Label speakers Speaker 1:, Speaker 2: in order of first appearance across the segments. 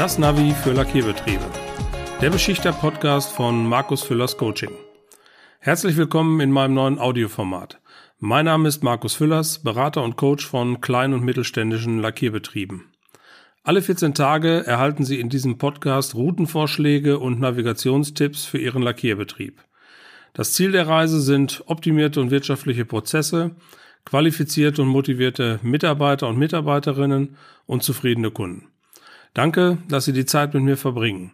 Speaker 1: Das Navi für Lackierbetriebe. Der Beschichter-Podcast von Markus Füllers Coaching. Herzlich willkommen in meinem neuen Audioformat. Mein Name ist Markus Füllers, Berater und Coach von kleinen und mittelständischen Lackierbetrieben. Alle 14 Tage erhalten Sie in diesem Podcast Routenvorschläge und Navigationstipps für Ihren Lackierbetrieb. Das Ziel der Reise sind optimierte und wirtschaftliche Prozesse, qualifizierte und motivierte Mitarbeiter und Mitarbeiterinnen und zufriedene Kunden. Danke, dass Sie die Zeit mit mir verbringen.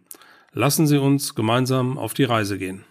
Speaker 1: Lassen Sie uns gemeinsam auf die Reise gehen.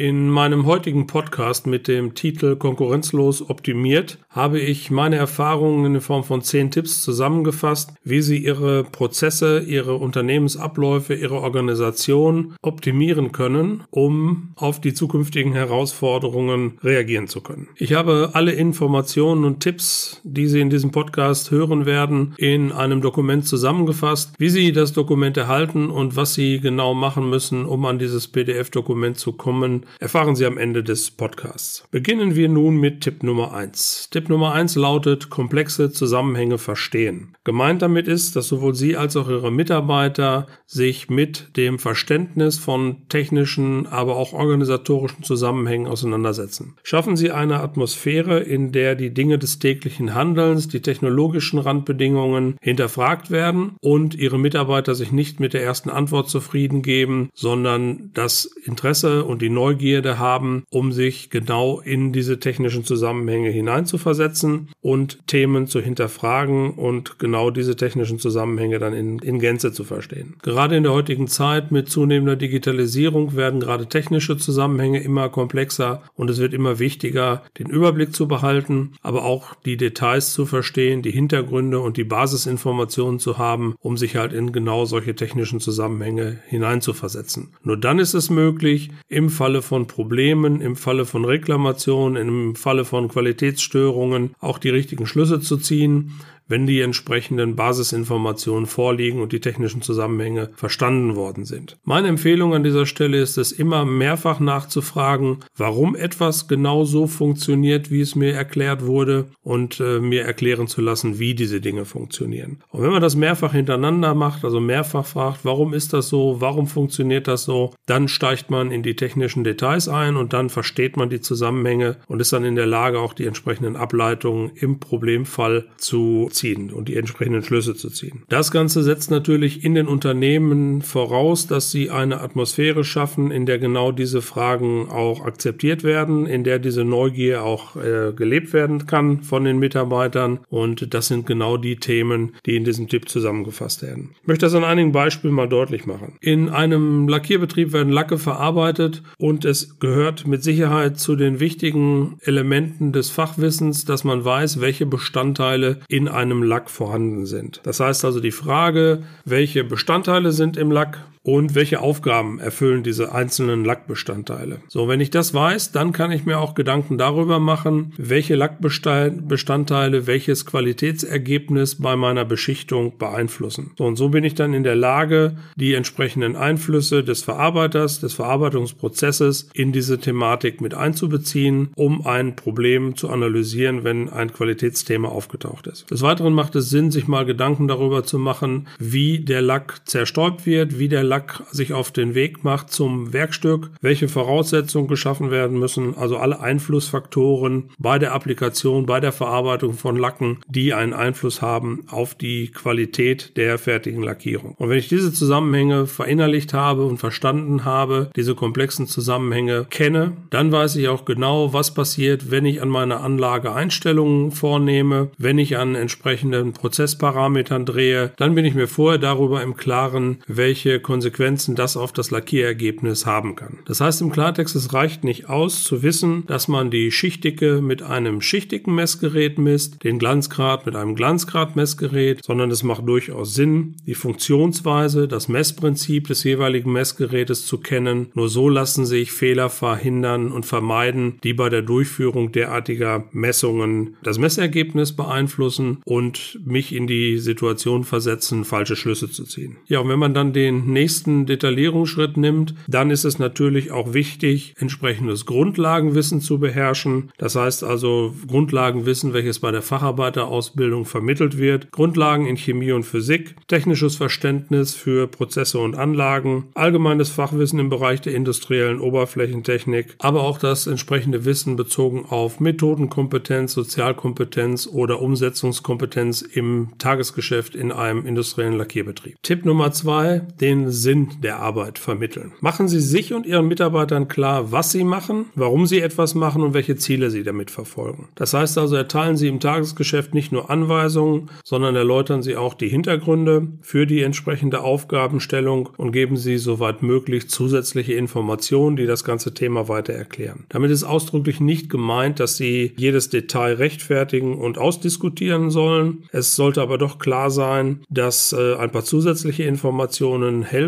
Speaker 1: In meinem heutigen Podcast mit dem Titel Konkurrenzlos optimiert habe ich meine Erfahrungen in Form von zehn Tipps zusammengefasst, wie Sie Ihre Prozesse, Ihre Unternehmensabläufe, Ihre Organisation optimieren können, um auf die zukünftigen Herausforderungen reagieren zu können. Ich habe alle Informationen und Tipps, die Sie in diesem Podcast hören werden, in einem Dokument zusammengefasst, wie Sie das Dokument erhalten und was Sie genau machen müssen, um an dieses PDF-Dokument zu kommen, erfahren Sie am Ende des Podcasts. Beginnen wir nun mit Tipp Nummer eins. Tipp Nummer eins lautet komplexe Zusammenhänge verstehen. Gemeint damit ist, dass sowohl Sie als auch Ihre Mitarbeiter sich mit dem Verständnis von technischen, aber auch organisatorischen Zusammenhängen auseinandersetzen. Schaffen Sie eine Atmosphäre, in der die Dinge des täglichen Handelns, die technologischen Randbedingungen hinterfragt werden und Ihre Mitarbeiter sich nicht mit der ersten Antwort zufrieden geben, sondern das Interesse und die Neugier Neugierde haben, um sich genau in diese technischen Zusammenhänge hineinzuversetzen und Themen zu hinterfragen und genau diese technischen Zusammenhänge dann in, in Gänze zu verstehen. Gerade in der heutigen Zeit mit zunehmender Digitalisierung werden gerade technische Zusammenhänge immer komplexer und es wird immer wichtiger, den Überblick zu behalten, aber auch die Details zu verstehen, die Hintergründe und die Basisinformationen zu haben, um sich halt in genau solche technischen Zusammenhänge hineinzuversetzen. Nur dann ist es möglich, im Falle von Problemen, im Falle von Reklamationen, im Falle von Qualitätsstörungen auch die richtigen Schlüsse zu ziehen, wenn die entsprechenden Basisinformationen vorliegen und die technischen Zusammenhänge verstanden worden sind. Meine Empfehlung an dieser Stelle ist es immer mehrfach nachzufragen, warum etwas genau so funktioniert, wie es mir erklärt wurde und äh, mir erklären zu lassen, wie diese Dinge funktionieren. Und wenn man das mehrfach hintereinander macht, also mehrfach fragt, warum ist das so, warum funktioniert das so, dann steigt man in die technischen Details ein und dann versteht man die Zusammenhänge und ist dann in der Lage, auch die entsprechenden Ableitungen im Problemfall zu ziehen und die entsprechenden Schlüsse zu ziehen. Das Ganze setzt natürlich in den Unternehmen voraus, dass sie eine Atmosphäre schaffen, in der genau diese Fragen auch akzeptiert werden, in der diese Neugier auch äh, gelebt werden kann von den Mitarbeitern. Und das sind genau die Themen, die in diesem Tipp zusammengefasst werden. Ich möchte das an einigen Beispielen mal deutlich machen. In einem Lackierbetrieb werden Lacke verarbeitet und es gehört mit Sicherheit zu den wichtigen Elementen des Fachwissens, dass man weiß, welche Bestandteile in einem einem Lack vorhanden sind. Das heißt also die Frage, welche Bestandteile sind im Lack, und welche Aufgaben erfüllen diese einzelnen Lackbestandteile. So, wenn ich das weiß, dann kann ich mir auch Gedanken darüber machen, welche Lackbestandteile welches Qualitätsergebnis bei meiner Beschichtung beeinflussen. So, und so bin ich dann in der Lage, die entsprechenden Einflüsse des Verarbeiters, des Verarbeitungsprozesses in diese Thematik mit einzubeziehen, um ein Problem zu analysieren, wenn ein Qualitätsthema aufgetaucht ist. Des Weiteren macht es Sinn, sich mal Gedanken darüber zu machen, wie der Lack zerstäubt wird, wie der Lack sich auf den Weg macht zum Werkstück, welche Voraussetzungen geschaffen werden müssen, also alle Einflussfaktoren bei der Applikation, bei der Verarbeitung von Lacken, die einen Einfluss haben auf die Qualität der fertigen Lackierung. Und wenn ich diese Zusammenhänge verinnerlicht habe und verstanden habe, diese komplexen Zusammenhänge kenne, dann weiß ich auch genau, was passiert, wenn ich an meiner Anlage Einstellungen vornehme, wenn ich an entsprechenden Prozessparametern drehe, dann bin ich mir vorher darüber im Klaren, welche Konsequenzen Konsequenzen das auf das Lackierergebnis haben kann. Das heißt im Klartext, es reicht nicht aus zu wissen, dass man die Schichtdicke mit einem schichtigen Messgerät misst, den Glanzgrad mit einem Glanzgradmessgerät, sondern es macht durchaus Sinn, die Funktionsweise, das Messprinzip des jeweiligen Messgerätes zu kennen. Nur so lassen sich Fehler verhindern und vermeiden, die bei der Durchführung derartiger Messungen das Messergebnis beeinflussen und mich in die Situation versetzen, falsche Schlüsse zu ziehen. Ja, und wenn man dann den nächsten nächsten Detaillierungsschritt nimmt, dann ist es natürlich auch wichtig, entsprechendes Grundlagenwissen zu beherrschen. Das heißt also Grundlagenwissen, welches bei der Facharbeiterausbildung vermittelt wird, Grundlagen in Chemie und Physik, technisches Verständnis für Prozesse und Anlagen, allgemeines Fachwissen im Bereich der industriellen Oberflächentechnik, aber auch das entsprechende Wissen bezogen auf Methodenkompetenz, Sozialkompetenz oder Umsetzungskompetenz im Tagesgeschäft in einem industriellen Lackierbetrieb. Tipp Nummer zwei, den Sinn der Arbeit vermitteln. Machen Sie sich und Ihren Mitarbeitern klar, was Sie machen, warum Sie etwas machen und welche Ziele Sie damit verfolgen. Das heißt also, erteilen Sie im Tagesgeschäft nicht nur Anweisungen, sondern erläutern Sie auch die Hintergründe für die entsprechende Aufgabenstellung und geben Sie soweit möglich zusätzliche Informationen, die das ganze Thema weiter erklären. Damit ist ausdrücklich nicht gemeint, dass Sie jedes Detail rechtfertigen und ausdiskutieren sollen. Es sollte aber doch klar sein, dass äh, ein paar zusätzliche Informationen helfen,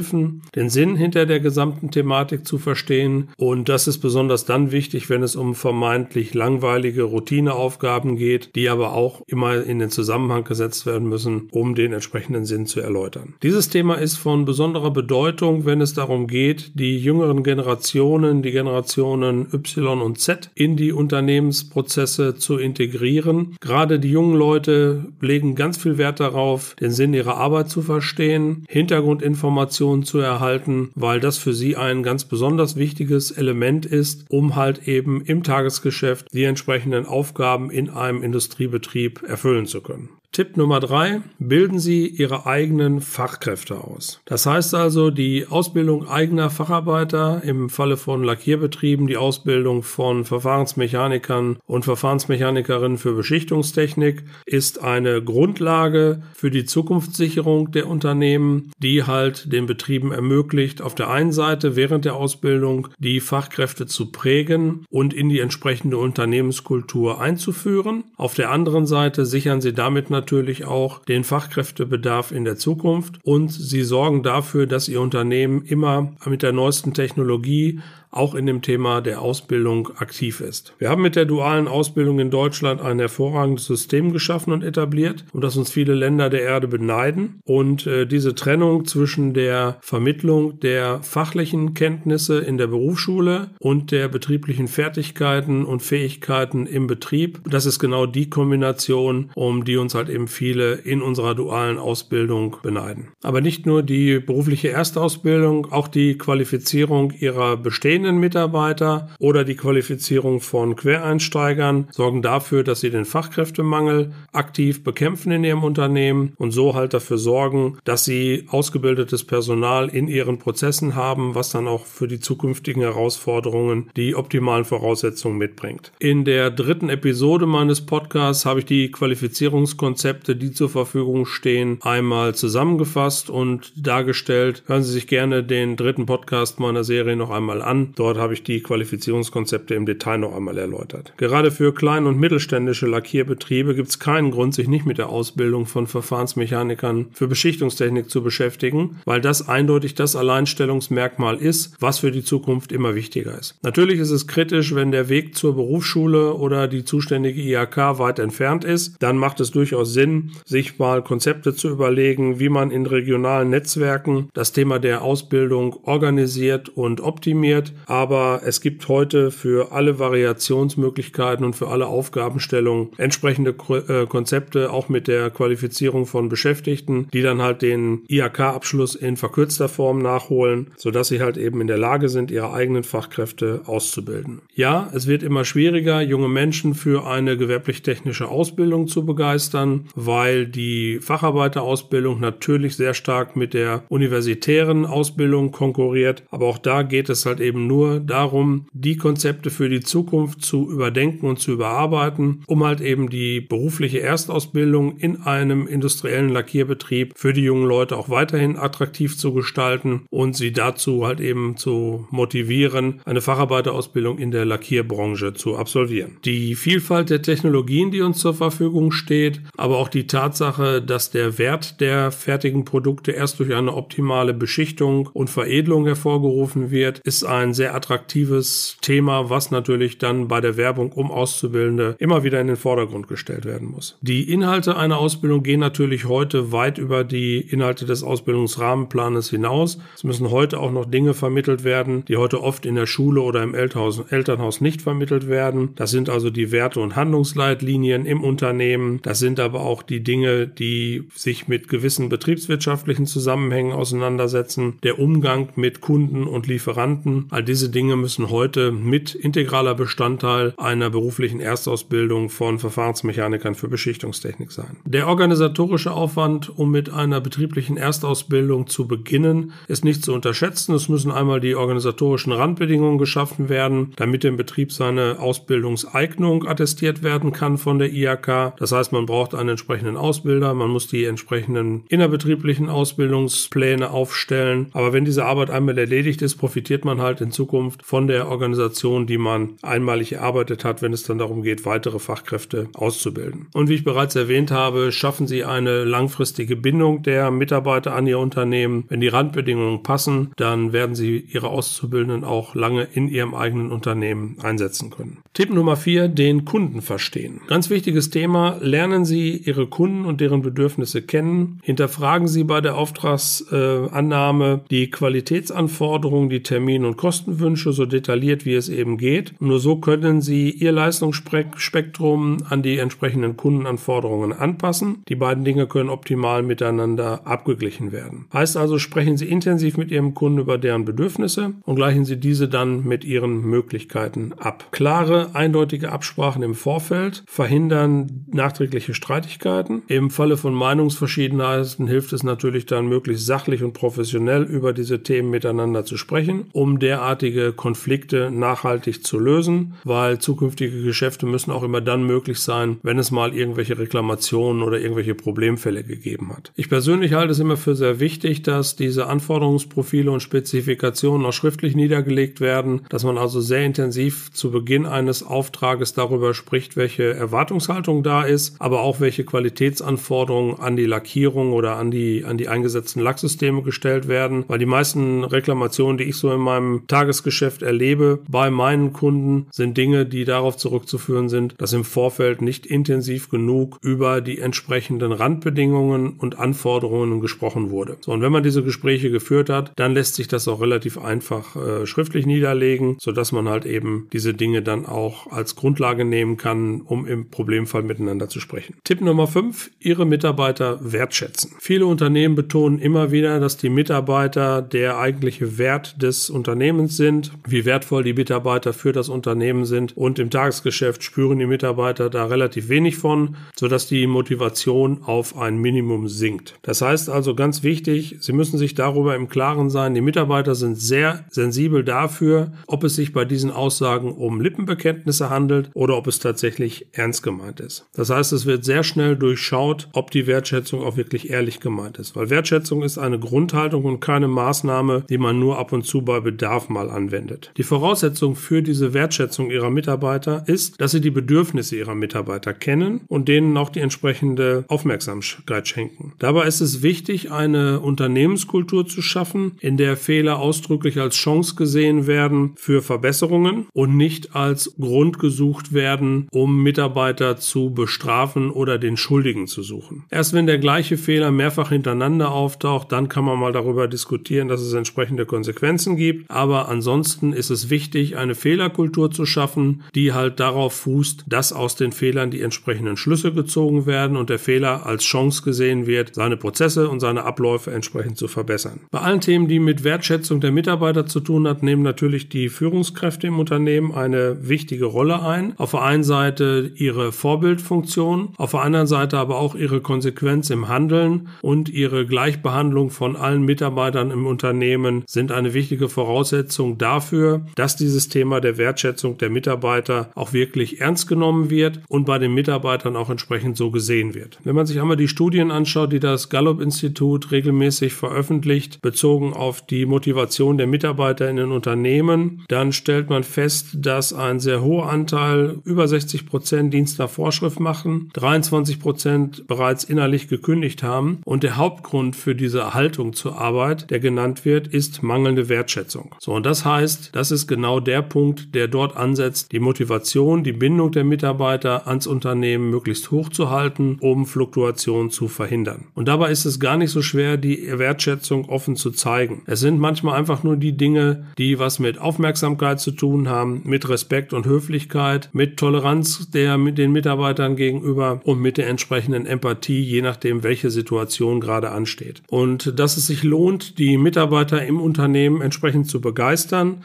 Speaker 1: den Sinn hinter der gesamten Thematik zu verstehen. Und das ist besonders dann wichtig, wenn es um vermeintlich langweilige Routineaufgaben geht, die aber auch immer in den Zusammenhang gesetzt werden müssen, um den entsprechenden Sinn zu erläutern. Dieses Thema ist von besonderer Bedeutung, wenn es darum geht, die jüngeren Generationen, die Generationen Y und Z in die Unternehmensprozesse zu integrieren. Gerade die jungen Leute legen ganz viel Wert darauf, den Sinn ihrer Arbeit zu verstehen, Hintergrundinformationen zu erhalten, weil das für sie ein ganz besonders wichtiges Element ist, um halt eben im Tagesgeschäft die entsprechenden Aufgaben in einem Industriebetrieb erfüllen zu können. Tipp Nummer drei, bilden Sie Ihre eigenen Fachkräfte aus. Das heißt also, die Ausbildung eigener Facharbeiter im Falle von Lackierbetrieben, die Ausbildung von Verfahrensmechanikern und Verfahrensmechanikerinnen für Beschichtungstechnik ist eine Grundlage für die Zukunftssicherung der Unternehmen, die halt den Betrieben ermöglicht, auf der einen Seite während der Ausbildung die Fachkräfte zu prägen und in die entsprechende Unternehmenskultur einzuführen. Auf der anderen Seite sichern sie damit natürlich auch den Fachkräftebedarf in der Zukunft. Und sie sorgen dafür, dass ihr Unternehmen immer mit der neuesten Technologie auch in dem Thema der Ausbildung aktiv ist. Wir haben mit der dualen Ausbildung in Deutschland ein hervorragendes System geschaffen und etabliert, um das uns viele Länder der Erde beneiden. Und äh, diese Trennung zwischen der Vermittlung der fachlichen Kenntnisse in der Berufsschule und der betrieblichen Fertigkeiten und Fähigkeiten im Betrieb, das ist genau die Kombination, um die uns halt eben viele in unserer dualen Ausbildung beneiden. Aber nicht nur die berufliche Erstausbildung, auch die Qualifizierung ihrer bestehenden bestehenden Mitarbeiter oder die Qualifizierung von Quereinsteigern sorgen dafür, dass sie den Fachkräftemangel aktiv bekämpfen in ihrem Unternehmen und so halt dafür sorgen, dass sie ausgebildetes Personal in ihren Prozessen haben, was dann auch für die zukünftigen Herausforderungen die optimalen Voraussetzungen mitbringt. In der dritten Episode meines Podcasts habe ich die Qualifizierungskonzepte, die zur Verfügung stehen, einmal zusammengefasst und dargestellt. Hören Sie sich gerne den dritten Podcast meiner Serie noch einmal an. Dort habe ich die Qualifizierungskonzepte im Detail noch einmal erläutert. Gerade für kleine und mittelständische Lackierbetriebe gibt es keinen Grund, sich nicht mit der Ausbildung von Verfahrensmechanikern für Beschichtungstechnik zu beschäftigen, weil das eindeutig das Alleinstellungsmerkmal ist, was für die Zukunft immer wichtiger ist. Natürlich ist es kritisch, wenn der Weg zur Berufsschule oder die zuständige IHK weit entfernt ist, dann macht es durchaus Sinn, sich mal Konzepte zu überlegen, wie man in regionalen Netzwerken das Thema der Ausbildung organisiert und optimiert aber es gibt heute für alle Variationsmöglichkeiten und für alle Aufgabenstellungen entsprechende äh, Konzepte, auch mit der Qualifizierung von Beschäftigten, die dann halt den IHK-Abschluss in verkürzter Form nachholen, sodass sie halt eben in der Lage sind, ihre eigenen Fachkräfte auszubilden. Ja, es wird immer schwieriger, junge Menschen für eine gewerblich-technische Ausbildung zu begeistern, weil die Facharbeiterausbildung natürlich sehr stark mit der universitären Ausbildung konkurriert, aber auch da geht es halt eben nur darum, die Konzepte für die Zukunft zu überdenken und zu überarbeiten, um halt eben die berufliche Erstausbildung in einem industriellen Lackierbetrieb für die jungen Leute auch weiterhin attraktiv zu gestalten und sie dazu halt eben zu motivieren, eine Facharbeiterausbildung in der Lackierbranche zu absolvieren. Die Vielfalt der Technologien, die uns zur Verfügung steht, aber auch die Tatsache, dass der Wert der fertigen Produkte erst durch eine optimale Beschichtung und Veredelung hervorgerufen wird, ist ein sehr attraktives Thema, was natürlich dann bei der Werbung um Auszubildende immer wieder in den Vordergrund gestellt werden muss. Die Inhalte einer Ausbildung gehen natürlich heute weit über die Inhalte des Ausbildungsrahmenplanes hinaus. Es müssen heute auch noch Dinge vermittelt werden, die heute oft in der Schule oder im Elternhaus, nicht vermittelt werden. Das sind also die Werte- und Handlungsleitlinien im Unternehmen. Das sind aber auch die Dinge, die sich mit gewissen betriebswirtschaftlichen Zusammenhängen auseinandersetzen. Der Umgang mit Kunden und Lieferanten. All diese Dinge müssen heute mit integraler Bestandteil einer beruflichen Erstausbildung von Verfahrensmechanikern für Beschichtungstechnik sein. Der organisatorische Aufwand, um mit einer betrieblichen Erstausbildung zu beginnen, ist nicht zu unterschätzen. Es müssen einmal die organisatorischen Randbedingungen geschaffen werden, damit im Betrieb seine Ausbildungseignung attestiert werden kann von der IHK. Das heißt, man braucht einen entsprechenden Ausbilder, man muss die entsprechenden innerbetrieblichen Ausbildungspläne aufstellen. Aber wenn diese Arbeit einmal erledigt ist, profitiert man halt in Zukunft von der Organisation, die man einmalig erarbeitet hat, wenn es dann darum geht, weitere Fachkräfte auszubilden. Und wie ich bereits erwähnt habe, schaffen Sie eine langfristige Bindung der Mitarbeiter an Ihr Unternehmen. Wenn die Randbedingungen passen, dann werden Sie Ihre Auszubildenden auch lange in Ihrem eigenen Unternehmen einsetzen können. Tipp Nummer vier, den Kunden verstehen. Ganz wichtiges Thema, lernen Sie Ihre Kunden und deren Bedürfnisse kennen. Hinterfragen Sie bei der Auftragsannahme die Qualitätsanforderungen, die Termin- und Kostenwünsche so detailliert wie es eben geht. Nur so können Sie Ihr Leistungsspektrum an die entsprechenden Kundenanforderungen anpassen. Die beiden Dinge können optimal miteinander abgeglichen werden. Heißt also, sprechen Sie intensiv mit Ihrem Kunden über deren Bedürfnisse und gleichen Sie diese dann mit Ihren Möglichkeiten ab. Klare, eindeutige Absprachen im Vorfeld verhindern nachträgliche Streitigkeiten. Im Falle von Meinungsverschiedenheiten hilft es natürlich dann möglichst sachlich und professionell über diese Themen miteinander zu sprechen, um derartige Konflikte nachhaltig zu lösen, weil zukünftige Geschäfte müssen auch immer dann möglich sein, wenn es mal irgendwelche Reklamationen oder irgendwelche Problemfälle gegeben hat. Ich persönlich halte es immer für sehr wichtig, dass diese Anforderungsprofile und Spezifikationen auch schriftlich niedergelegt werden, dass man also sehr intensiv zu Beginn eines Auftrages darüber spricht, welche Erwartungshaltung da ist, aber auch welche Qualitätsanforderungen an die Lackierung oder an die, an die eingesetzten Lacksysteme gestellt werden, weil die meisten Reklamationen, die ich so in meinem Tagesgeschäft erlebe, bei meinen Kunden sind Dinge, die darauf zurückzuführen sind, dass im Vorfeld nicht intensiv genug über die entsprechenden Randbedingungen und Anforderungen gesprochen wurde. So, und wenn man diese Gespräche geführt hat, dann lässt sich das auch relativ einfach äh, schriftlich niederlegen, sodass man halt eben diese Dinge dann auch als Grundlage nehmen kann, um im Problemfall miteinander zu sprechen. Tipp Nummer 5, Ihre Mitarbeiter wertschätzen. Viele Unternehmen betonen immer wieder, dass die Mitarbeiter der eigentliche Wert des Unternehmens sind, wie wertvoll die Mitarbeiter für das Unternehmen sind und im Tagesgeschäft spüren die Mitarbeiter da relativ wenig von, sodass die Motivation auf ein Minimum sinkt. Das heißt also ganz wichtig, Sie müssen sich darüber im Klaren sein, die Mitarbeiter sind sehr sensibel dafür, ob es sich bei diesen Aussagen um Lippenbekenntnisse handelt oder ob es tatsächlich ernst gemeint ist. Das heißt, es wird sehr schnell durchschaut, ob die Wertschätzung auch wirklich ehrlich gemeint ist, weil Wertschätzung ist eine Grundhaltung und keine Maßnahme, die man nur ab und zu bei Bedarf mal anwendet. Die Voraussetzung für diese Wertschätzung ihrer Mitarbeiter ist, dass sie die Bedürfnisse ihrer Mitarbeiter kennen und denen auch die entsprechende Aufmerksamkeit schenken. Dabei ist es wichtig, eine Unternehmenskultur zu schaffen, in der Fehler ausdrücklich als Chance gesehen werden für Verbesserungen und nicht als Grund gesucht werden, um Mitarbeiter zu bestrafen oder den Schuldigen zu suchen. Erst wenn der gleiche Fehler mehrfach hintereinander auftaucht, dann kann man mal darüber diskutieren, dass es entsprechende Konsequenzen gibt. Aber ansonsten ist es wichtig, eine Fehlerkultur zu schaffen, die halt darauf fußt, dass aus den Fehlern die entsprechenden Schlüsse gezogen werden und der Fehler als Chance gesehen wird, seine Prozesse und seine Abläufe entsprechend zu verbessern. Bei allen Themen, die mit Wertschätzung der Mitarbeiter zu tun hat, nehmen natürlich die Führungskräfte im Unternehmen eine wichtige Rolle ein. Auf der einen Seite ihre Vorbildfunktion, auf der anderen Seite aber auch ihre Konsequenz im Handeln und ihre Gleichbehandlung von allen Mitarbeitern im Unternehmen sind eine wichtige Voraussetzung dafür, dass dieses Thema der Wertschätzung der Mitarbeiter auch wirklich ernst genommen wird und bei den Mitarbeitern auch entsprechend so gesehen wird. Wenn man sich einmal die Studien anschaut, die das Gallup-Institut regelmäßig veröffentlicht, bezogen auf die Motivation der Mitarbeiter in den Unternehmen, dann stellt man fest, dass ein sehr hoher Anteil, über 60 Prozent Dienst nach Vorschrift machen, 23 Prozent bereits innerlich gekündigt haben und der Hauptgrund für diese Haltung zur Arbeit, der genannt wird, ist mangelnde Wertschätzung. So, und das heißt, das ist genau der Punkt, der dort ansetzt, die Motivation, die Bindung der Mitarbeiter ans Unternehmen möglichst hoch zu halten, um Fluktuation zu verhindern. Und dabei ist es gar nicht so schwer, die Wertschätzung offen zu zeigen. Es sind manchmal einfach nur die Dinge, die was mit Aufmerksamkeit zu tun haben, mit Respekt und Höflichkeit, mit Toleranz der mit den Mitarbeitern gegenüber und mit der entsprechenden Empathie, je nachdem, welche Situation gerade ansteht. Und dass es sich lohnt, die Mitarbeiter im Unternehmen entsprechend zu begeistern,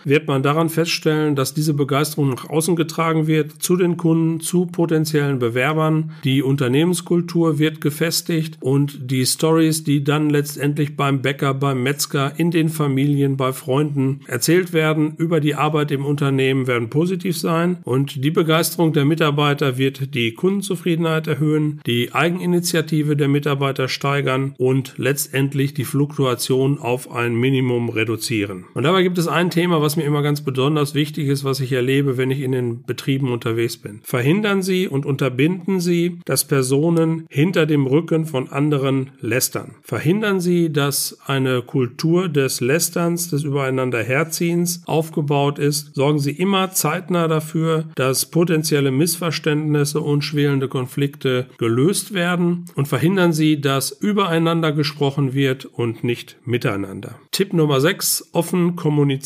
Speaker 1: wird man daran feststellen, dass diese Begeisterung nach außen getragen wird, zu den Kunden, zu potenziellen Bewerbern. Die Unternehmenskultur wird gefestigt und die Stories, die dann letztendlich beim Bäcker, beim Metzger, in den Familien, bei Freunden erzählt werden über die Arbeit im Unternehmen, werden positiv sein und die Begeisterung der Mitarbeiter wird die Kundenzufriedenheit erhöhen, die Eigeninitiative der Mitarbeiter steigern und letztendlich die Fluktuation auf ein Minimum reduzieren. Und dabei gibt es ein Thema, was mir immer ganz besonders wichtig ist, was ich erlebe, wenn ich in den Betrieben unterwegs bin. Verhindern Sie und unterbinden Sie, dass Personen hinter dem Rücken von anderen lästern. Verhindern Sie, dass eine Kultur des Lästerns, des Übereinander Herziehens aufgebaut ist. Sorgen Sie immer zeitnah dafür, dass potenzielle Missverständnisse und schwelende Konflikte gelöst werden und verhindern Sie, dass übereinander gesprochen wird und nicht miteinander. Tipp Nummer 6. Offen kommunizieren.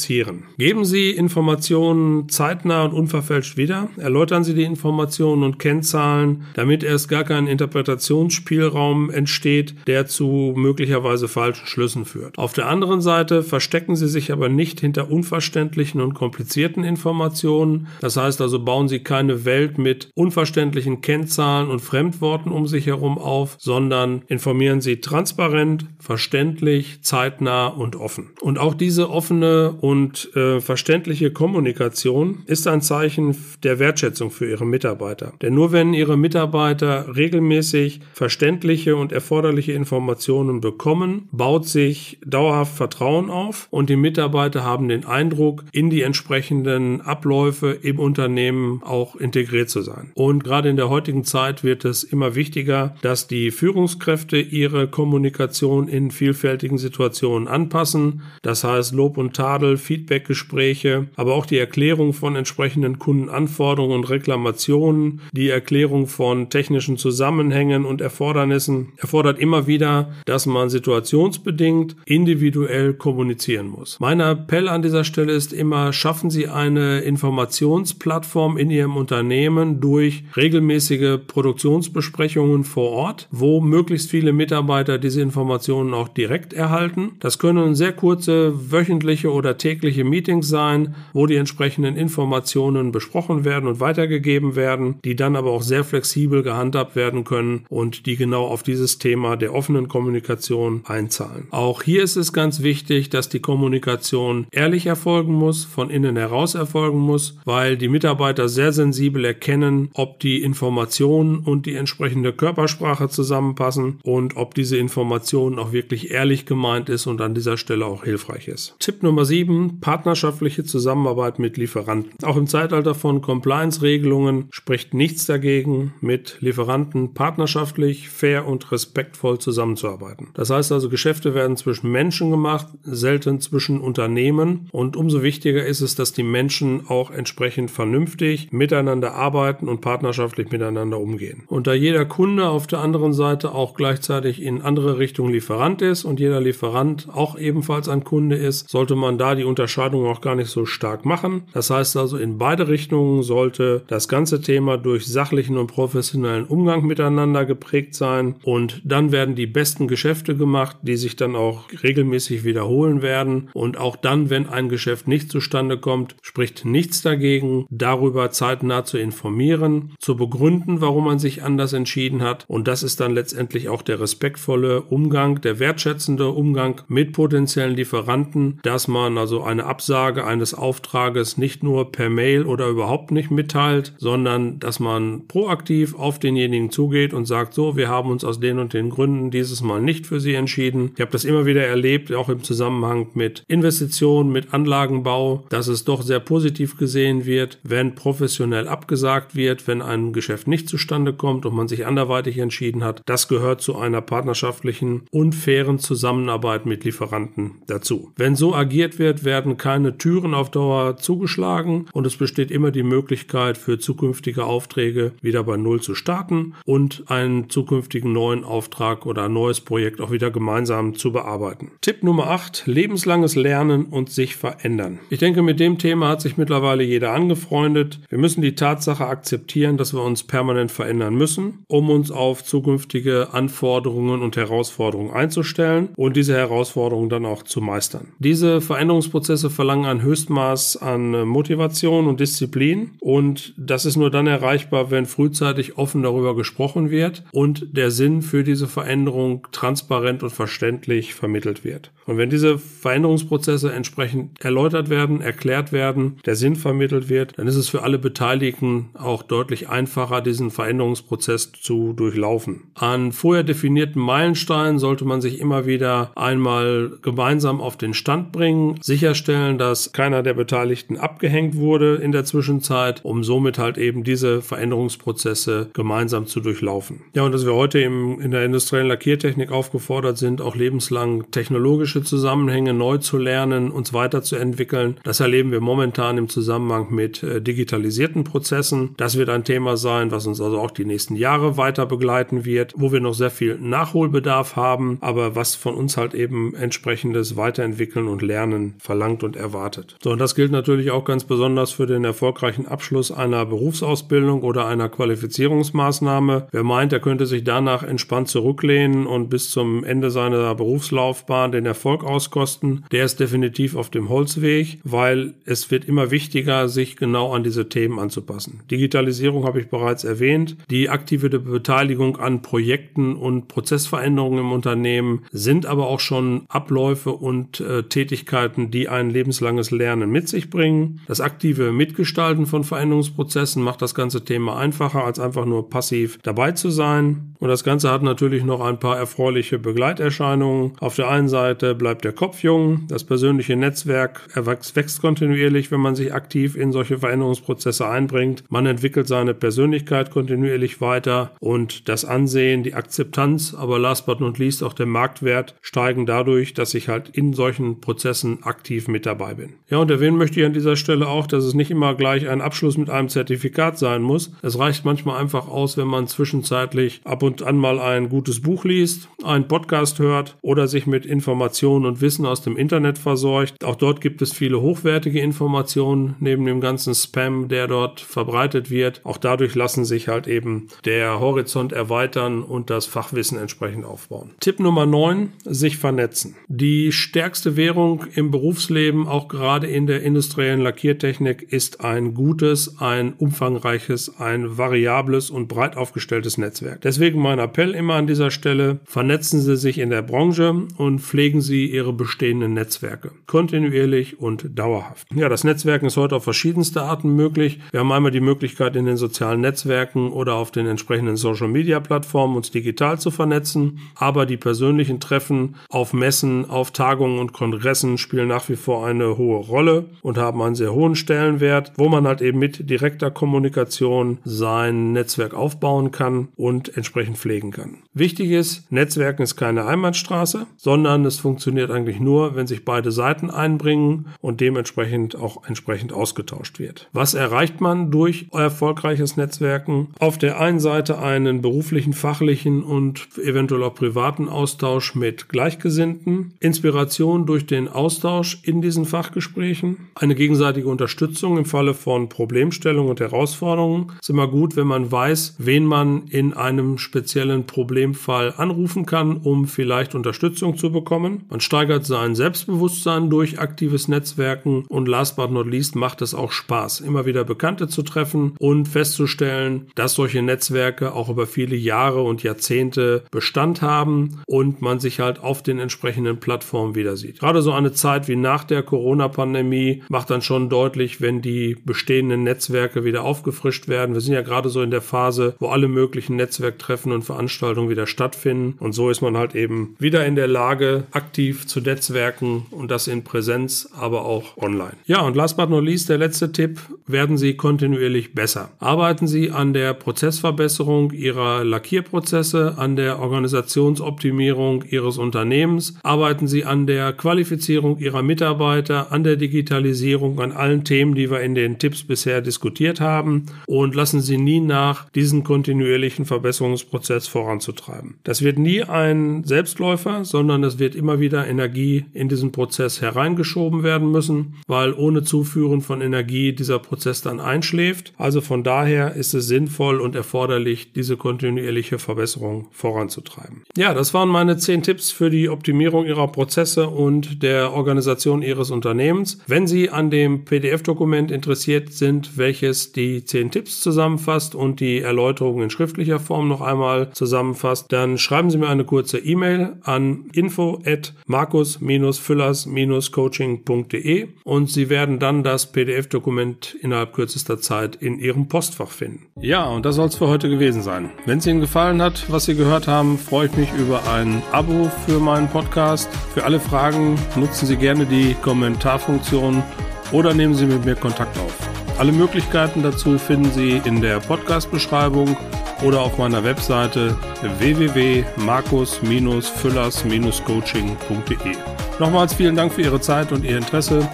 Speaker 1: Geben Sie Informationen zeitnah und unverfälscht wieder. Erläutern Sie die Informationen und Kennzahlen, damit erst gar kein Interpretationsspielraum entsteht, der zu möglicherweise falschen Schlüssen führt. Auf der anderen Seite verstecken Sie sich aber nicht hinter unverständlichen und komplizierten Informationen. Das heißt also, bauen Sie keine Welt mit unverständlichen Kennzahlen und Fremdworten um sich herum auf, sondern informieren Sie transparent, verständlich, zeitnah und offen. Und auch diese offene und äh, verständliche Kommunikation ist ein Zeichen der Wertschätzung für Ihre Mitarbeiter. Denn nur wenn Ihre Mitarbeiter regelmäßig verständliche und erforderliche Informationen bekommen, baut sich dauerhaft Vertrauen auf und die Mitarbeiter haben den Eindruck, in die entsprechenden Abläufe im Unternehmen auch integriert zu sein. Und gerade in der heutigen Zeit wird es immer wichtiger, dass die Führungskräfte ihre Kommunikation in vielfältigen Situationen anpassen. Das heißt Lob und Tadel, Feedbackgespräche, aber auch die Erklärung von entsprechenden Kundenanforderungen und Reklamationen, die Erklärung von technischen Zusammenhängen und Erfordernissen erfordert immer wieder, dass man situationsbedingt individuell kommunizieren muss. Mein Appell an dieser Stelle ist immer, schaffen Sie eine Informationsplattform in Ihrem Unternehmen durch regelmäßige Produktionsbesprechungen vor Ort, wo möglichst viele Mitarbeiter diese Informationen auch direkt erhalten. Das können sehr kurze wöchentliche oder tägliche Meetings sein, wo die entsprechenden Informationen besprochen werden und weitergegeben werden, die dann aber auch sehr flexibel gehandhabt werden können und die genau auf dieses Thema der offenen Kommunikation einzahlen. Auch hier ist es ganz wichtig, dass die Kommunikation ehrlich erfolgen muss, von innen heraus erfolgen muss, weil die Mitarbeiter sehr sensibel erkennen, ob die Informationen und die entsprechende Körpersprache zusammenpassen und ob diese Information auch wirklich ehrlich gemeint ist und an dieser Stelle auch hilfreich ist. Tipp Nummer 7, partnerschaftliche Zusammenarbeit mit Lieferanten. Auch im Zeitalter von Compliance-Regelungen spricht nichts dagegen, mit Lieferanten partnerschaftlich, fair und respektvoll zusammenzuarbeiten. Das heißt also, Geschäfte werden zwischen Menschen gemacht, selten zwischen Unternehmen und umso wichtiger ist es, dass die Menschen auch entsprechend vernünftig miteinander arbeiten und partnerschaftlich miteinander umgehen. Und da jeder Kunde auf der anderen Seite auch gleichzeitig in andere Richtungen Lieferant ist und jeder Lieferant auch ebenfalls ein Kunde ist, sollte man da die Unterscheidung auch gar nicht so stark machen. Das heißt also, in beide Richtungen sollte das ganze Thema durch sachlichen und professionellen Umgang miteinander geprägt sein. Und dann werden die besten Geschäfte gemacht, die sich dann auch regelmäßig wiederholen werden. Und auch dann, wenn ein Geschäft nicht zustande kommt, spricht nichts dagegen, darüber zeitnah zu informieren, zu begründen, warum man sich anders entschieden hat. Und das ist dann letztendlich auch der respektvolle Umgang, der wertschätzende Umgang mit potenziellen Lieferanten, dass man also eine Absage eines Auftrages nicht nur per Mail oder überhaupt nicht mitteilt, sondern dass man proaktiv auf denjenigen zugeht und sagt, so, wir haben uns aus den und den Gründen dieses Mal nicht für Sie entschieden. Ich habe das immer wieder erlebt, auch im Zusammenhang mit Investitionen, mit Anlagenbau, dass es doch sehr positiv gesehen wird, wenn professionell abgesagt wird, wenn ein Geschäft nicht zustande kommt und man sich anderweitig entschieden hat. Das gehört zu einer partnerschaftlichen und fairen Zusammenarbeit mit Lieferanten dazu. Wenn so agiert wird, damit werden keine Türen auf Dauer zugeschlagen und es besteht immer die Möglichkeit für zukünftige Aufträge wieder bei Null zu starten und einen zukünftigen neuen Auftrag oder ein neues Projekt auch wieder gemeinsam zu bearbeiten. Tipp Nummer 8, lebenslanges Lernen und sich verändern. Ich denke, mit dem Thema hat sich mittlerweile jeder angefreundet. Wir müssen die Tatsache akzeptieren, dass wir uns permanent verändern müssen, um uns auf zukünftige Anforderungen und Herausforderungen einzustellen und diese Herausforderungen dann auch zu meistern. Diese Veränderungsprozesse verlangen ein Höchstmaß an Motivation und Disziplin und das ist nur dann erreichbar, wenn frühzeitig offen darüber gesprochen wird und der Sinn für diese Veränderung transparent und verständlich vermittelt wird. Und wenn diese Veränderungsprozesse entsprechend erläutert werden, erklärt werden, der Sinn vermittelt wird, dann ist es für alle Beteiligten auch deutlich einfacher, diesen Veränderungsprozess zu durchlaufen. An vorher definierten Meilensteinen sollte man sich immer wieder einmal gemeinsam auf den Stand bringen, sicherstellen, dass keiner der Beteiligten abgehängt wurde in der Zwischenzeit, um somit halt eben diese Veränderungsprozesse gemeinsam zu durchlaufen. Ja, und dass wir heute im, in der industriellen Lackiertechnik aufgefordert sind, auch lebenslang technologische Zusammenhänge neu zu lernen, uns weiterzuentwickeln. Das erleben wir momentan im Zusammenhang mit äh, digitalisierten Prozessen. Das wird ein Thema sein, was uns also auch die nächsten Jahre weiter begleiten wird, wo wir noch sehr viel Nachholbedarf haben, aber was von uns halt eben entsprechendes Weiterentwickeln und Lernen verlangt und erwartet. So, und das gilt natürlich auch ganz besonders für den erfolgreichen Abschluss einer Berufsausbildung oder einer Qualifizierungsmaßnahme. Wer meint, er könnte sich danach entspannt zurücklehnen und bis zum Ende seiner Berufslaufbahn den Erfolg auskosten, der ist definitiv auf dem Holzweg, weil es wird immer wichtiger, sich genau an diese Themen anzupassen. Digitalisierung habe ich bereits erwähnt. Die aktive Beteiligung an Projekten und Prozessveränderungen im Unternehmen sind aber auch schon Abläufe und äh, Tätigkeiten, die ein lebenslanges Lernen mit sich bringen. Das aktive Mitgestalten von Veränderungsprozessen macht das ganze Thema einfacher, als einfach nur passiv dabei zu sein. Und das Ganze hat natürlich noch ein paar erfreuliche Begleiterscheinungen. Auf der einen Seite bleibt der Kopf jung, das persönliche Netzwerk wächst kontinuierlich, wenn man sich aktiv in solche Veränderungsprozesse einbringt. Man entwickelt seine Persönlichkeit kontinuierlich weiter und das Ansehen, die Akzeptanz, aber last but not least auch der Marktwert steigen dadurch, dass ich halt in solchen Prozessen aktiv mit dabei bin. Ja, und erwähnen möchte ich an dieser Stelle auch, dass es nicht immer gleich ein Abschluss mit einem Zertifikat sein muss. Es reicht manchmal einfach aus, wenn man zwischenzeitlich ab und an mal ein gutes Buch liest, einen Podcast hört oder sich mit Informationen und Wissen aus dem Internet versorgt. Auch dort gibt es viele hochwertige Informationen neben dem ganzen Spam, der dort verbreitet wird. Auch dadurch lassen sich halt eben der Horizont erweitern und das Fachwissen entsprechend aufbauen. Tipp Nummer 9, sich vernetzen. Die stärkste Währung im Berufsleben, auch gerade in der industriellen Lackiertechnik, ist ein gutes, ein umfangreiches, ein variables und breit aufgestelltes Netzwerk. Deswegen mein Appell immer an dieser Stelle, vernetzen Sie sich in der Branche und pflegen Sie ihre bestehenden Netzwerke. Kontinuierlich und dauerhaft. Ja, das Netzwerken ist heute auf verschiedenste Arten möglich. Wir haben einmal die Möglichkeit, in den sozialen Netzwerken oder auf den entsprechenden Social Media Plattformen uns digital zu vernetzen. Aber die persönlichen Treffen auf Messen, auf Tagungen und Kongressen spielen nach wie vor eine hohe Rolle und haben einen sehr hohen Stellenwert, wo man halt eben mit direkter Kommunikation sein Netzwerk aufbauen kann und entsprechend pflegen kann. Wichtig ist, Netzwerken ist keine Einbahnstraße, sondern es funktioniert funktioniert eigentlich nur, wenn sich beide Seiten einbringen und dementsprechend auch entsprechend ausgetauscht wird. Was erreicht man durch erfolgreiches Netzwerken? Auf der einen Seite einen beruflichen, fachlichen und eventuell auch privaten Austausch mit Gleichgesinnten, Inspiration durch den Austausch in diesen Fachgesprächen, eine gegenseitige Unterstützung im Falle von Problemstellungen und Herausforderungen. Es ist immer gut, wenn man weiß, wen man in einem speziellen Problemfall anrufen kann, um vielleicht Unterstützung zu bekommen. Man steigert sein Selbstbewusstsein durch aktives Netzwerken und last but not least macht es auch Spaß, immer wieder Bekannte zu treffen und festzustellen, dass solche Netzwerke auch über viele Jahre und Jahrzehnte Bestand haben und man sich halt auf den entsprechenden Plattformen wieder sieht. Gerade so eine Zeit wie nach der Corona-Pandemie macht dann schon deutlich, wenn die bestehenden Netzwerke wieder aufgefrischt werden. Wir sind ja gerade so in der Phase, wo alle möglichen Netzwerktreffen Treffen und Veranstaltungen wieder stattfinden. Und so ist man halt eben wieder in der Lage, aktiv zu netzwerken und das in Präsenz, aber auch online. Ja, und last but not least, der letzte Tipp, werden Sie kontinuierlich besser. Arbeiten Sie an der Prozessverbesserung Ihrer Lackierprozesse, an der Organisationsoptimierung Ihres Unternehmens, arbeiten Sie an der Qualifizierung Ihrer Mitarbeiter, an der Digitalisierung, an allen Themen, die wir in den Tipps bisher diskutiert haben und lassen Sie nie nach, diesen kontinuierlichen Verbesserungsprozess voranzutreiben. Das wird nie ein Selbstläufer, sondern es wird immer wieder Energie in diesen Prozess hereingeschoben werden müssen, weil ohne Zuführen von Energie dieser Prozess dann einschläft. Also von daher ist es sinnvoll und erforderlich, diese kontinuierliche Verbesserung voranzutreiben. Ja, das waren meine zehn Tipps für die Optimierung Ihrer Prozesse und der Organisation Ihres Unternehmens. Wenn Sie an dem PDF-Dokument interessiert sind, welches die zehn Tipps zusammenfasst und die Erläuterungen in schriftlicher Form noch einmal zusammenfasst, dann schreiben Sie mir eine kurze E-Mail an info at markus-füllers-coaching.de und Sie werden dann das PDF-Dokument innerhalb kürzester Zeit in Ihrem Postfach finden. Ja, und das soll es für heute gewesen sein. Wenn es Ihnen gefallen hat, was Sie gehört haben, freue ich mich über ein Abo für meinen Podcast. Für alle Fragen nutzen Sie gerne die Kommentarfunktion oder nehmen Sie mit mir Kontakt auf. Alle Möglichkeiten dazu finden Sie in der Podcast-Beschreibung oder auf meiner Webseite www.markus-füllers-coaching.de. Nochmals vielen Dank für Ihre Zeit und Ihr Interesse.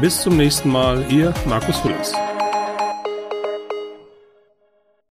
Speaker 1: Bis zum nächsten Mal, Ihr Markus Füllers.